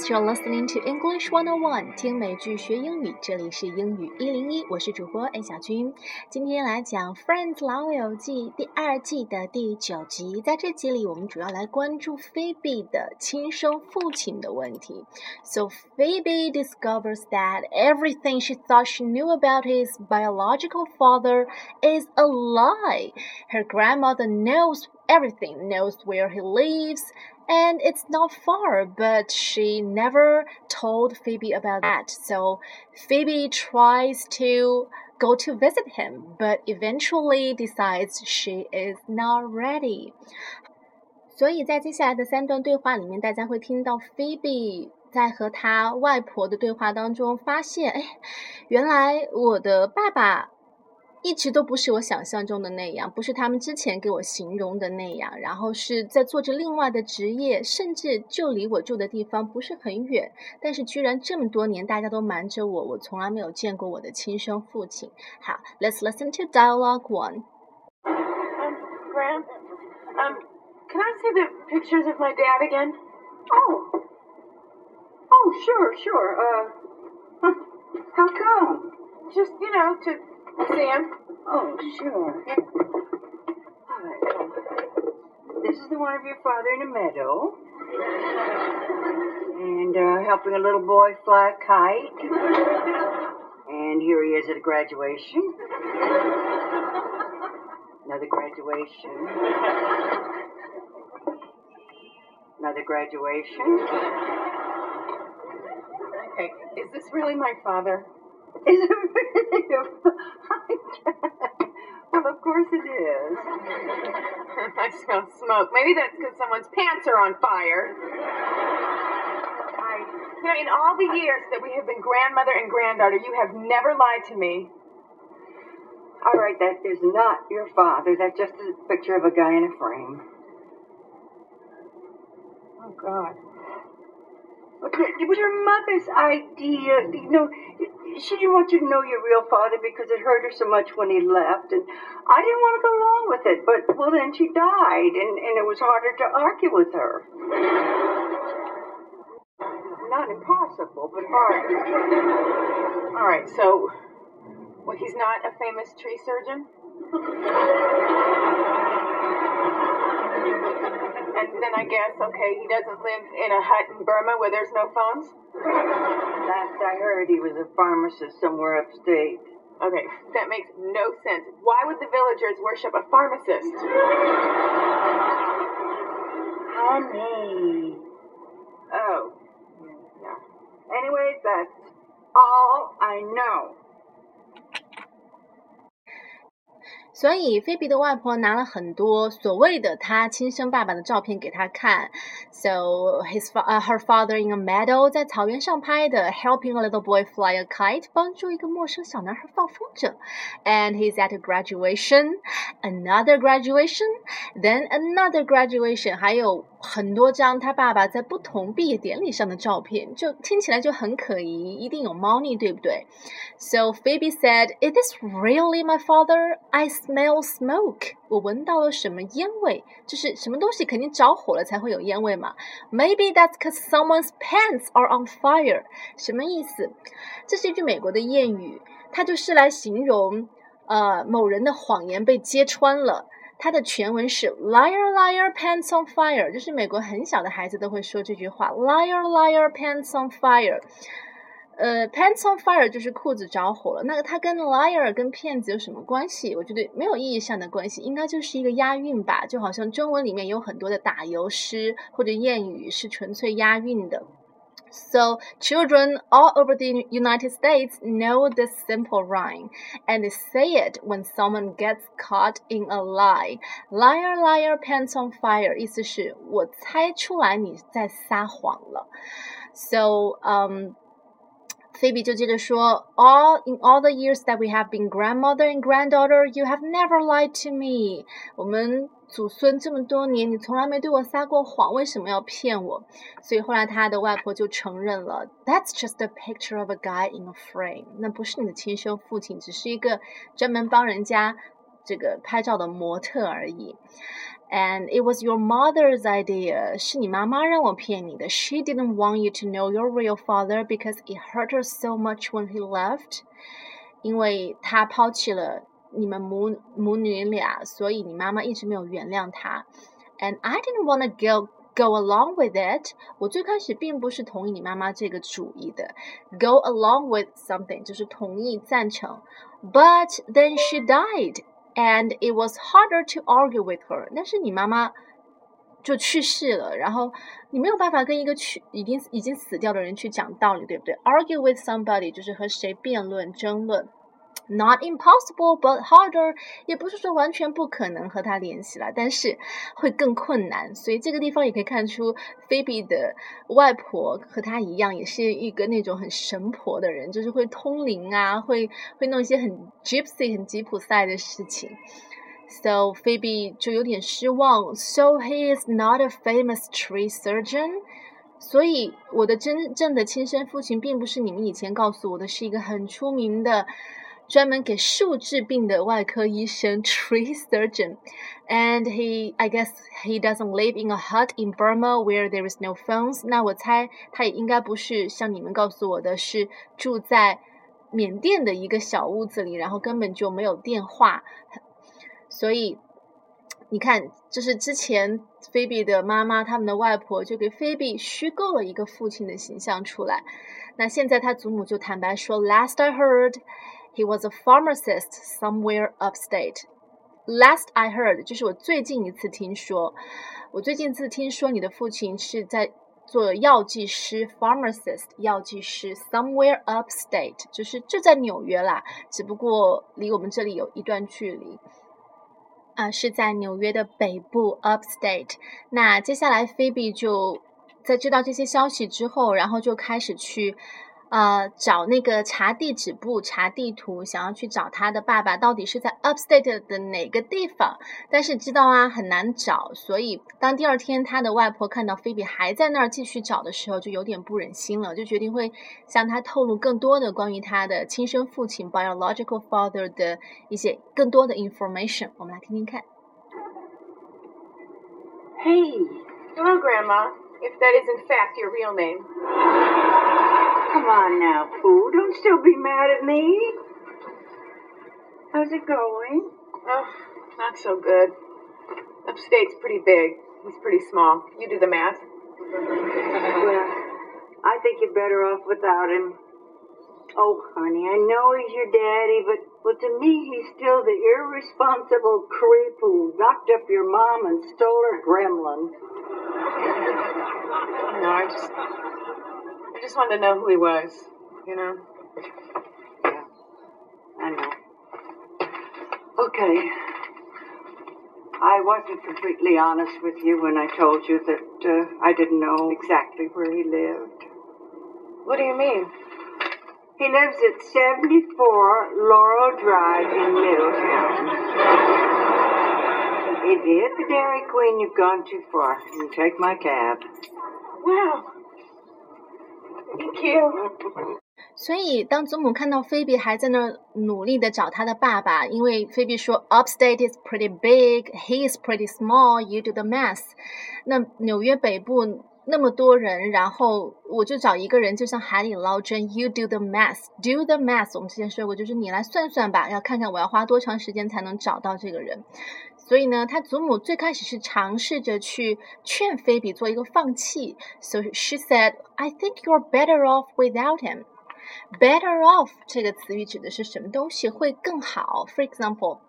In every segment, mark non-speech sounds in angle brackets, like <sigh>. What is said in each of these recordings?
Yes, you're listening to English One On One，听美剧学英语。这里是英语一零一，我是主播 A 小军。今天来讲《Friends 老友记》第二季的第九集。在这集里，我们主要来关注 Phoebe 的亲生父亲的问题。So Phoebe discovers that everything she thought she knew about his biological father is a lie. Her grandmother knows everything, knows where he lives and it's not far, but she never told Phoebe about that. So Phoebe tries to go to visit him, but eventually decides she is not ready. 所以在接下来的三段对话里面，大家会听到 Phoebe 在和他外婆的对话当中发现，哎，原来我的爸爸 一直都不是我想象中的那样，不是他们之前给我形容的那样。然后是在做着另外的职业，甚至就离我住的地方不是很远，但是居然这么多年大家都瞒着我，我从来没有见过我的亲生父亲。好，Let's listen to dialogue one. Um, gram, um, can I see the pictures of my dad again? Oh, oh, sure, sure. Uh, <laughs> how come? Just you know to. Sam? Oh, sure. All right. This is the one of your father in a meadow. And uh, helping a little boy fly a kite. And here he is at a graduation. Another graduation. Another graduation. Okay, is this really my father? Is it really your <laughs> Well, of course it is. <laughs> I smell smoke. Maybe that's because someone's pants are on fire. I, you know, in all the years that we have been grandmother and granddaughter, you have never lied to me. All right, that is not your father. That's just a picture of a guy in a frame. Oh, God. It was your mother's idea. You know, she didn't want you to know your real father because it hurt her so much when he left, and I didn't want to go along with it. But well, then she died, and and it was harder to argue with her. Not impossible, but harder. All right, so, well, he's not a famous tree surgeon? And then I guess, okay, he doesn't live in a hut in Burma where there's no phones? Last I heard, he was a pharmacist somewhere upstate. Okay, that makes no sense. Why would the villagers worship a pharmacist? Honey. Oh. Yeah. Anyways, that's all I know. 所以菲比的外婆拿了很多所谓的她亲生爸爸的照片给他看。So his uh, her father in a meadow 在草原上拍的，helping a little boy fly a kite 帮助一个陌生小男孩放风筝，and he's at a graduation, another graduation, then another graduation，还有 很多张他爸爸在不同毕业典礼上的照片，就听起来就很可疑，一定有猫腻，对不对？So Phoebe said, "Is this really my father? I smell smoke." 我闻到了什么烟味？就是什么东西肯定着火了才会有烟味嘛。Maybe that's because someone's pants are on fire. 什么意思？这是一句美国的谚语，它就是来形容呃某人的谎言被揭穿了。它的全文是 liar liar pants on fire，就是美国很小的孩子都会说这句话 liar liar pants on fire。呃，pants on fire 就是裤子着火了。那个它跟 liar 跟骗子有什么关系？我觉得没有意义上的关系，应该就是一个押韵吧。就好像中文里面有很多的打油诗或者谚语是纯粹押韵的。So children all over the United States know this simple rhyme, and they say it when someone gets caught in a lie. Liar, liar, pants on fire. 意思是我猜出来你在撒谎了。So, um. Phoebe 就接着说，All in all the years that we have been grandmother and granddaughter, you have never lied to me。我们 祖孙这么多年，你从来没对我撒过谎，为什么要骗我？所以后来他的外婆就承认了，That's just a picture of a guy in a frame。那不是你的亲生父亲，只是一个专门帮人家 这个拍照的模特而已。And it was your mother's idea. 是你妈妈让我骗你的。She didn't want you to know your real father because it hurt her so much when he left. 因为他抛弃了 你们母母女俩，所以你妈妈一直没有原谅他。And I didn't want to go go along with it. 我最开始并不是同意你妈妈这个主意的。Go along with something 就是同意赞成。But then she died and it was harder to argue with her。但是你妈妈就去世了，然后你没有办法跟一个去已经已经死掉的人去讲道理，对不对？Argue with somebody 就是和谁辩论、争论。Not impossible, but harder，也不是说完全不可能和他联系了，但是会更困难。所以这个地方也可以看出，菲比的外婆和她一样，也是一个那种很神婆的人，就是会通灵啊，会会弄一些很 gypsy、很吉普赛的事情。So Phoebe 就有点失望。So he is not a famous tree surgeon。所以我的真正的亲生父亲并不是你们以前告诉我的，是一个很出名的。 专门给树治病的外科医生 <laughs> tree surgeon, and he I guess he doesn't live in a hut in Burma where there is no phones. 那我猜他也应该不是像你们告诉我的，是住在缅甸的一个小屋子里，然后根本就没有电话。所以你看，就是之前菲比的妈妈，他们的外婆就给菲比虚构了一个父亲的形象出来。那现在他祖母就坦白说，Last I heard。He was a pharmacist somewhere upstate. Last I heard，就是我最近一次听说，我最近一次听说你的父亲是在做药剂师，pharmacist 药剂师，somewhere upstate，就是就在纽约啦，只不过离我们这里有一段距离。啊，是在纽约的北部，upstate。那接下来菲比就在知道这些消息之后，然后就开始去。呃，找那个查地址簿、查地图，想要去找他的爸爸到底是在 Upstate 的哪个地方，但是知道啊很难找，所以当第二天他的外婆看到菲比还在那儿继续找的时候，就有点不忍心了，就决定会向他透露更多的关于他的亲生父亲 biological father 的一些更多的 information。我们来听听看。Hey, hello, Grandma. If that is in fact your real name. Come on now, Phoe. Don't still be mad at me. How's it going? Oh, not so good. Upstate's pretty big. He's pretty small. You do the math. well, I think you're better off without him. Oh, honey, I know he's your daddy, but well, to me, he's still the irresponsible creep who locked up your mom and stole her gremlin. No, I just I just wanted to know who he was, you know? Yeah, I know. Okay. I wasn't completely honest with you when I told you that uh, I didn't know exactly where he lived. What do you mean? He lives at 74 Laurel Drive in Middletown. If you hit the Dairy Queen, you've gone too far. You take my cab. Well, thank you. 所以，当祖母看到菲比还在那儿努力的找他的爸爸，因为菲比说，Upstate is pretty big, he is pretty small, you do the math。那纽约北部那么多人，然后我就找一个人，就像海里捞针，you do the math, do the math。我们之前说过，就是你来算算吧，要看看我要花多长时间才能找到这个人。所以呢，他祖母最开始是尝试着去劝菲比做一个放弃。So she said, "I think you're better off without him." Better off 这个词语指的是什么东西会更好？For example.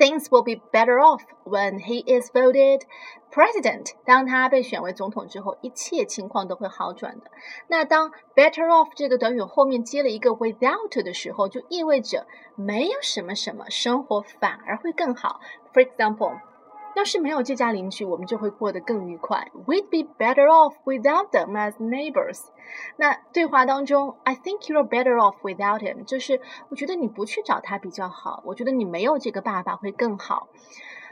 Things will be better off when he is voted president。当他被选为总统之后，一切情况都会好转的。那当 better off 这个短语后面接了一个 without 的时候，就意味着没有什么什么，生活反而会更好。For example。要是没有这家邻居，我们就会过得更愉快。We'd be better off without them as neighbors。那对话当中，I think you're better off without him，就是我觉得你不去找他比较好。我觉得你没有这个爸爸会更好。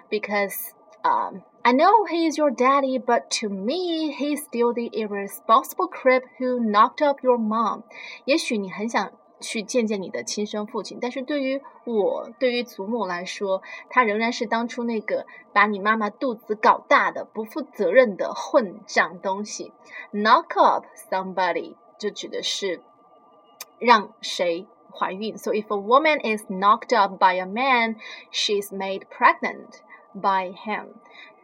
Because um, I know he is your daddy, but to me, he's still the irresponsible creep who knocked up your mom. 也许你很想 去见见你的亲生父亲。但是对于我，对于祖母来说，他仍然是当初那个把你妈妈肚子搞大的不负责任的混账东西。Knock up somebody 就指的是让谁怀孕。So if a woman is knocked up by a man, she's made pregnant by him.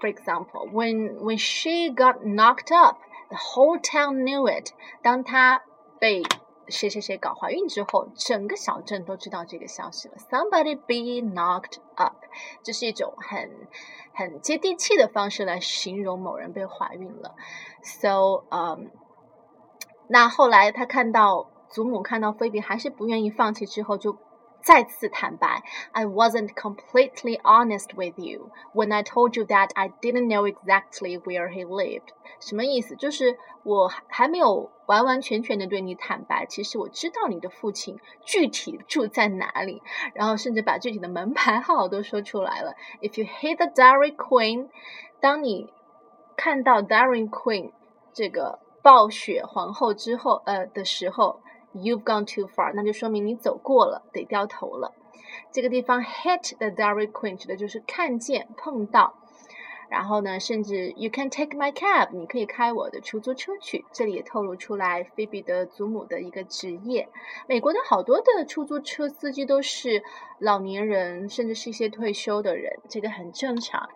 For example, when when she got knocked up, the whole town knew it. 当她被谁谁谁搞怀孕之后，整个小镇都知道这个消息了。Somebody be knocked up，这是一种很很接地气的方式来形容某人被怀孕了。So，嗯，那后来他看到祖母看到菲比还是不愿意放弃之后，就。再次坦白，I wasn't completely honest with you when I told you that I didn't know exactly where he lived。什么意思？就是我还没有完完全全的对你坦白，其实我知道你的父亲具体住在哪里，然后甚至把具体的门牌号都说出来了。If you hit the Dairy Queen，当你看到 Dairy Queen 这个暴雪皇后之后，呃的时候。You've gone too far，那就说明你走过了，得掉头了。这个地方 hit the Dairy Queen 指的就是看见、碰到。然后呢，甚至 You can take my cab，你可以开我的出租车去。这里也透露出来菲比的祖母的一个职业。美国的好多的出租车司机都是老年人，甚至是一些退休的人，这个很正常。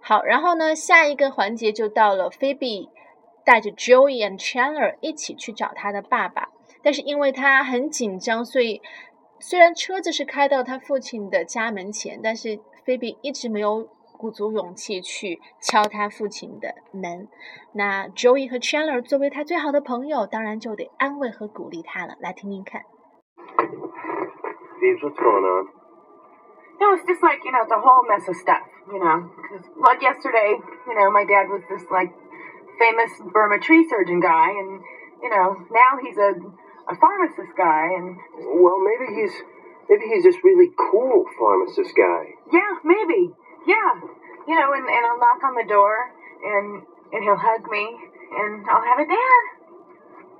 好，然后呢，下一个环节就到了菲比带着 Joey and Chandler 一起去找他的爸爸。但是因为他很紧张，所以虽然车子是开到他父亲的家门前，但是菲比一直没有鼓足勇气去敲他父亲的门。那 Joey 和 Chandler 作为他最好的朋友，当然就得安慰和鼓励他了。来听听看。Phoebes, what's going on? No, it's just like, you know, the whole mess of stuff, you know. Cause, like yesterday, you know, my dad was this, like, famous Burma tree surgeon guy, and, you know, now he's a a pharmacist guy, and well, maybe he's maybe he's this really cool pharmacist guy. Yeah, maybe. Yeah, you know, and and I'll knock on the door, and and he'll hug me, and I'll have a dad.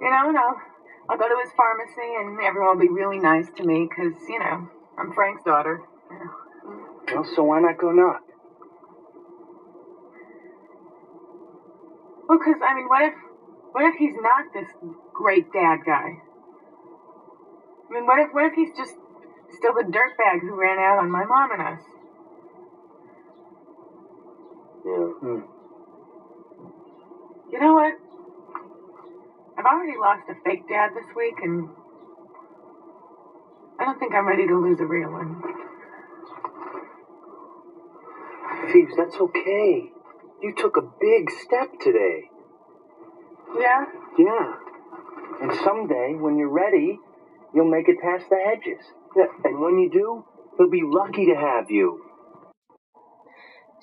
You know, and I'll I'll go to his pharmacy, and everyone will be really nice to me because you know I'm Frank's daughter. Well, so why not go knock? Well, because I mean, what if what if he's not this great dad guy? I mean, what if what if he's just still the dirtbag who ran out on my mom and us? Yeah. Hmm. You know what? I've already lost a fake dad this week, and I don't think I'm ready to lose a real one. Phoebes, that's okay. You took a big step today. Yeah? Yeah. And someday, when you're ready, you'll make it past the hedges. And when you do, he'll be lucky to have you.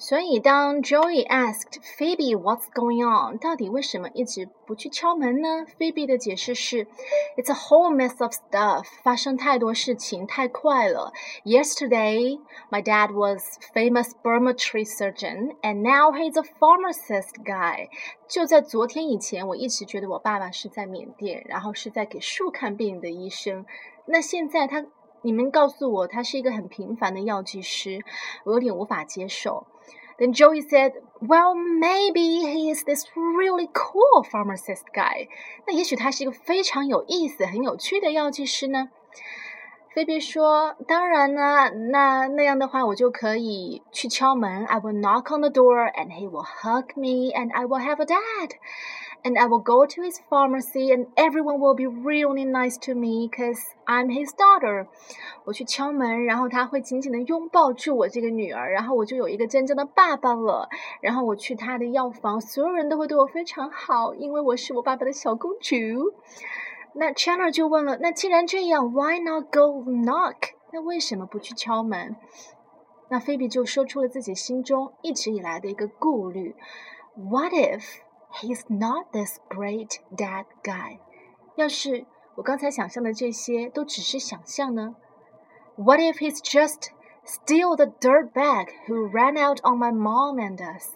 所以当 Joey asked Phoebe what's going on，到底为什么一直不去敲门呢？Phoebe 的解释是，It's a whole mess of stuff，发生太多事情，太快了。Yesterday, my dad was famous Burma tree surgeon, and now he's a pharmacist guy。就在昨天以前，我一直觉得我爸爸是在缅甸，然后是在给树看病的医生。那现在他，你们告诉我他是一个很平凡的药剂师，我有点无法接受。then Joey said, Well, maybe he is this really cool pharmacist guy. 那也许他是一个非常有意思、很有趣的药剂师呢。菲比说：“当然呢，那那样的话，我就可以去敲门。I will knock on the door, and he will hug me, and I will have a dad and I will go to his pharmacy and everyone will be really nice to me because I'm his daughter. 我去敲门，然后他会紧紧的拥抱住我这个女儿，然后我就有一个真正的爸爸了。然后我去他的药房，所有人都会对我非常好，因为我是我爸爸的小公主。那 Chandler 就问了，那既然这样，Why not go knock？那为什么不去敲门？那菲比就说出了自己心中一直以来的一个顾虑：What if？He's not this great dad guy。要是我刚才想象的这些都只是想象呢？What if he's just still the dirtbag who ran out on my mom and us？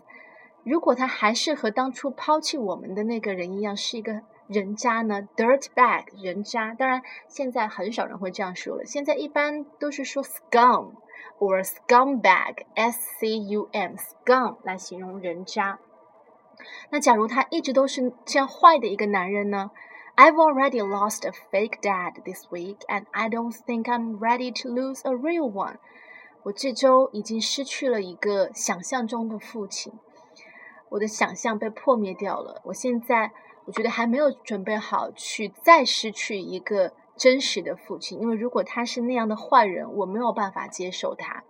如果他还是和当初抛弃我们的那个人一样，是一个 人渣呢？Dirt bag，人渣。当然，现在很少人会这样说了。现在一般都是说 scum or scumbag，s c u m，scum 来形容人渣。 那假如他一直都是这样坏的一个男人呢？I've already lost a fake dad this week, and I don't think I'm ready to lose a real one. 我这周已经失去了一个想象中的父亲，我的想象被破灭掉了。我现在我觉得还没有准备好去再失去一个真实的父亲，因为如果他是那样的坏人，我没有办法接受他。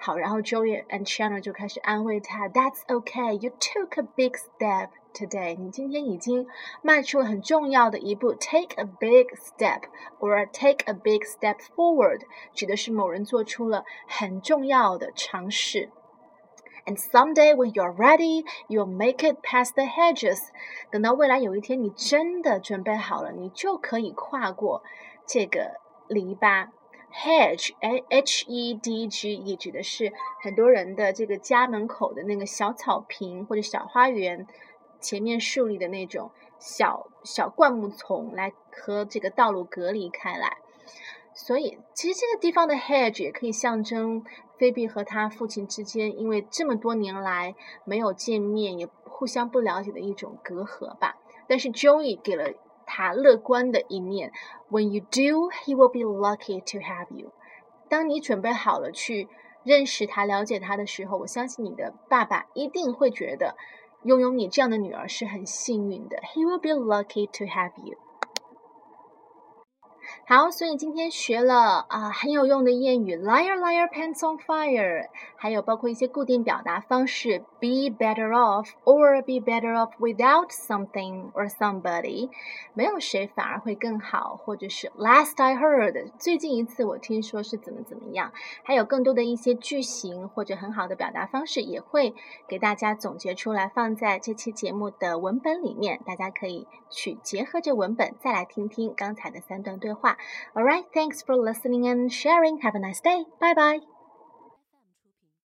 好，然后 Joey and Chandler 就开始安慰他：“That's okay, you took a big step today。你今天已经迈出了很重要的一步，take a big step or take a big step forward，指的是某人做出了很重要的尝试。” And someday when you're ready, you'll make it past the hedges。等到未来有一天你真的准备好了，你就可以跨过这个篱笆。 Hedge, H E D G E，指的是很多人的这个家门口的那个小草坪或者小花园前面树立的那种小小灌木丛，来和这个道路隔离开来。所以，其实这个地方的 hedge 也可以象征菲比和他父亲之间，因为这么多年来没有见面，也互相不了解的一种隔阂吧。但是 Joey 给了他乐观的一面，When you do, he will be lucky to have you。当你准备好了去认识他、了解他的时候，我相信你的爸爸一定会觉得拥有你这样的女儿是很幸运的。He will be lucky to have you。好，所以今天学了啊很有用的谚语，liar liar pants on fire，还有包括一些固定表达方式，be better off or be better off without something or somebody，没有谁反而会更好，或者是 last I heard，最近一次我听说是怎么怎么样，还有更多的一些句型或者很好的表达方式，也会给大家总结出来，放在这期节目的文本里面，大家可以去结合着文本再来听听刚才的三段对话。All right, thanks for listening and sharing. Have a nice day. Bye bye.